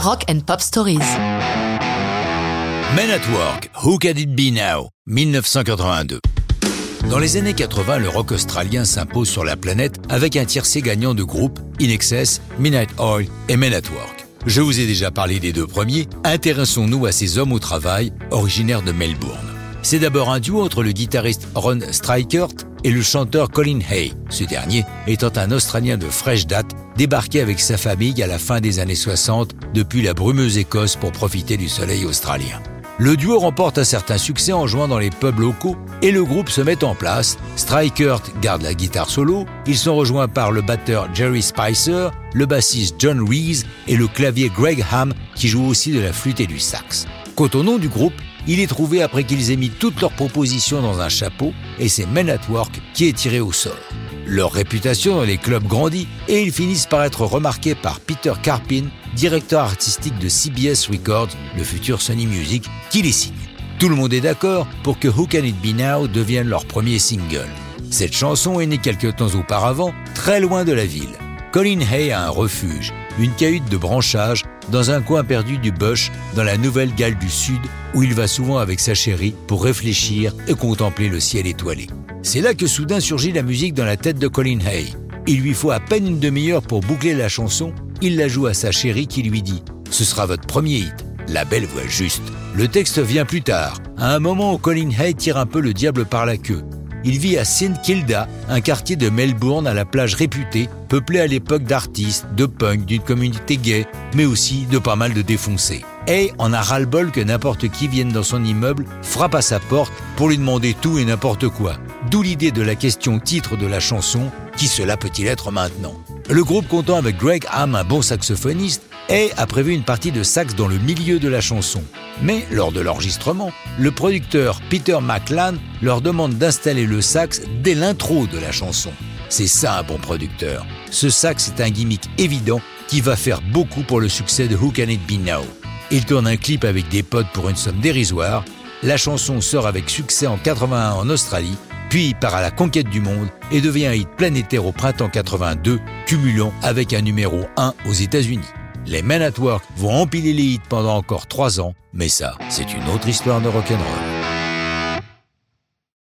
Rock and Pop Stories. Men at Work, Who Can It Be Now 1982. Dans les années 80, le rock australien s'impose sur la planète avec un tiercé gagnant de groupes In Excess, Midnight Oil et Men at Work. Je vous ai déjà parlé des deux premiers, intéressons-nous à ces hommes au travail originaires de Melbourne. C'est d'abord un duo entre le guitariste Ron Strikert et le chanteur Colin Hay, ce dernier étant un Australien de fraîche date, débarqué avec sa famille à la fin des années 60 depuis la brumeuse Écosse pour profiter du soleil australien. Le duo remporte un certain succès en jouant dans les pubs locaux et le groupe se met en place. Strikert garde la guitare solo, ils sont rejoints par le batteur Jerry Spicer, le bassiste John Reese et le clavier Greg Ham qui joue aussi de la flûte et du sax. Quant au nom du groupe, il est trouvé après qu'ils aient mis toutes leurs propositions dans un chapeau et c'est Men at Work qui est tiré au sort. Leur réputation dans les clubs grandit et ils finissent par être remarqués par Peter Carpin, directeur artistique de CBS Records, le futur Sony Music, qui les signe. Tout le monde est d'accord pour que Who Can It Be Now devienne leur premier single. Cette chanson est née quelques temps auparavant, très loin de la ville. Colin Hay a un refuge, une cahute de branchage dans un coin perdu du Bush dans la Nouvelle-Galles du Sud où il va souvent avec sa chérie pour réfléchir et contempler le ciel étoilé. C'est là que soudain surgit la musique dans la tête de Colin Hay. Il lui faut à peine une demi-heure pour boucler la chanson, il la joue à sa chérie qui lui dit ⁇ Ce sera votre premier hit ⁇ La belle voix juste. Le texte vient plus tard, à un moment où Colin Hay tire un peu le diable par la queue. Il vit à St Kilda, un quartier de Melbourne à la plage réputée, peuplé à l'époque d'artistes, de punk, d'une communauté gay, mais aussi de pas mal de défoncés. Hay en a ras-le-bol que n'importe qui vienne dans son immeuble, frappe à sa porte pour lui demander tout et n'importe quoi. D'où l'idée de la question titre de la chanson Qui cela peut-il être maintenant? Le groupe comptant avec Greg Ham, un bon saxophoniste, Hay a prévu une partie de sax dans le milieu de la chanson. Mais lors de l'enregistrement, le producteur Peter McLan leur demande d'installer le sax dès l'intro de la chanson. C'est ça un bon producteur. Ce sax est un gimmick évident qui va faire beaucoup pour le succès de Who Can It Be Now. Il tourne un clip avec des potes pour une somme dérisoire. La chanson sort avec succès en 81 en Australie, puis part à la conquête du monde et devient un hit planétaire au printemps 82, cumulant avec un numéro 1 aux États-Unis. Les Men at Work vont empiler les hits pendant encore trois ans, mais ça, c'est une autre histoire de rock'n'roll.